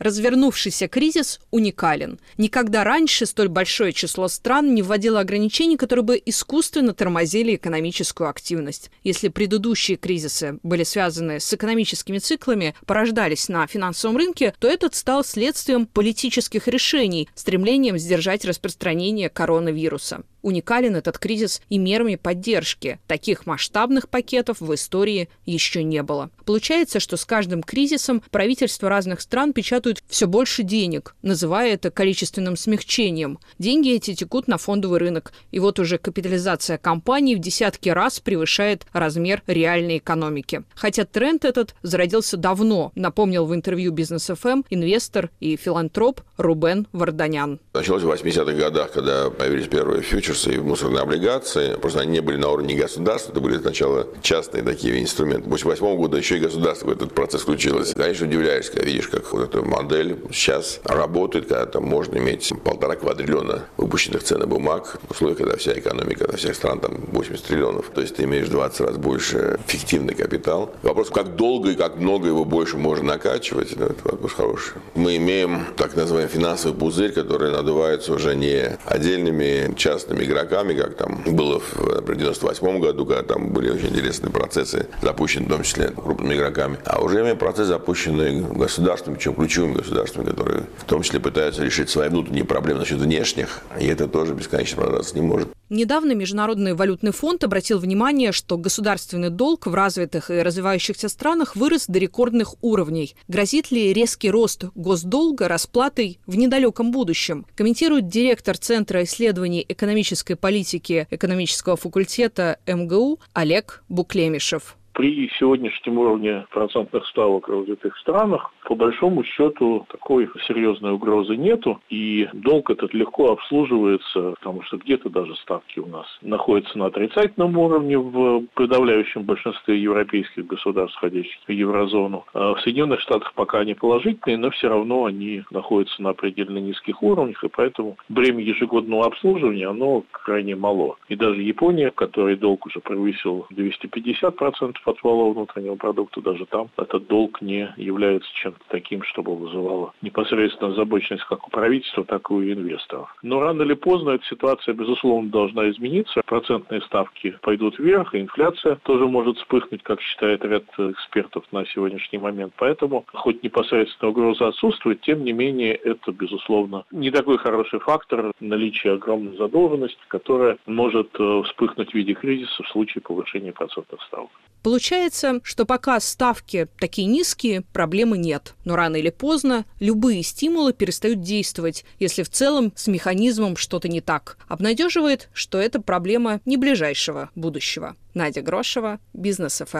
Развернувшийся кризис уникален. Никогда раньше столь большое число стран не вводило ограничений, которые бы искусственно тормозили экономическую активность. Если предыдущие кризисы были связаны с экономическими циклами, порождались на финансовом рынке, то этот стал следствием политических решений, стремлением сдержать распространение коронавируса. Уникален этот кризис и мерами поддержки. Таких масштабных пакетов в истории еще не было. Получается, что с каждым кризисом правительства разных стран печатают все больше денег, называя это количественным смягчением. Деньги эти текут на фондовый рынок. И вот уже капитализация компаний в десятки раз превышает размер реальной экономики. Хотя тренд этот зародился давно, напомнил в интервью Бизнес ФМ инвестор и филантроп Рубен Варданян. Началось в 80-х годах, когда появились первые фьючерсы и мусорные облигации. Просто они не были на уровне государства, это были сначала частные такие инструменты. После 88 года еще и государство в этот процесс включилось. Конечно, удивляешься, когда видишь, как вот эта модель сейчас работает, когда там можно иметь полтора квадриллиона выпущенных ценных бумаг, в условиях, когда вся экономика на всех стран там 80 триллионов. То есть ты имеешь 20 раз больше фиктивный капитал. Вопрос, как долго и как много его больше можно накачивать, ну, это вопрос хороший. Мы имеем так называемый финансовый пузырь, который надувается уже не отдельными частными игроками, как там было в 98 году, когда там были очень интересные процессы, запущенные в том числе крупными игроками, а уже имеем процесс, запущенный государством, причем ключевыми государствами, которые в том числе пытаются решить свои внутренние проблемы насчет внешних, и это тоже бесконечно продолжаться не может. Недавно Международный валютный фонд обратил внимание, что государственный долг в развитых и развивающихся странах вырос до рекордных уровней. Грозит ли резкий рост госдолга расплатой в недалеком будущем? Комментирует директор Центра исследований экономической политики экономического факультета МГУ Олег Буклемишев при сегодняшнем уровне процентных ставок в развитых странах, по большому счету, такой серьезной угрозы нету, и долг этот легко обслуживается, потому что где-то даже ставки у нас находятся на отрицательном уровне в подавляющем большинстве европейских государств, входящих в еврозону. А в Соединенных Штатах пока они положительные, но все равно они находятся на предельно низких уровнях, и поэтому бремя ежегодного обслуживания, оно крайне мало. И даже Япония, в которой долг уже превысил 250% валового внутреннего продукта, даже там этот долг не является чем-то таким, чтобы вызывало непосредственно озабоченность как у правительства, так и у инвесторов. Но рано или поздно эта ситуация, безусловно, должна измениться. Процентные ставки пойдут вверх, и инфляция тоже может вспыхнуть, как считает ряд экспертов на сегодняшний момент. Поэтому, хоть непосредственно угроза отсутствует, тем не менее, это, безусловно, не такой хороший фактор наличия огромной задолженности, которая может э, вспыхнуть в виде кризиса в случае повышения процентных ставок. Получается, что пока ставки такие низкие, проблемы нет. Но рано или поздно любые стимулы перестают действовать, если в целом с механизмом что-то не так. Обнадеживает, что это проблема не ближайшего будущего. Надя Грошева, Бизнес ФМ.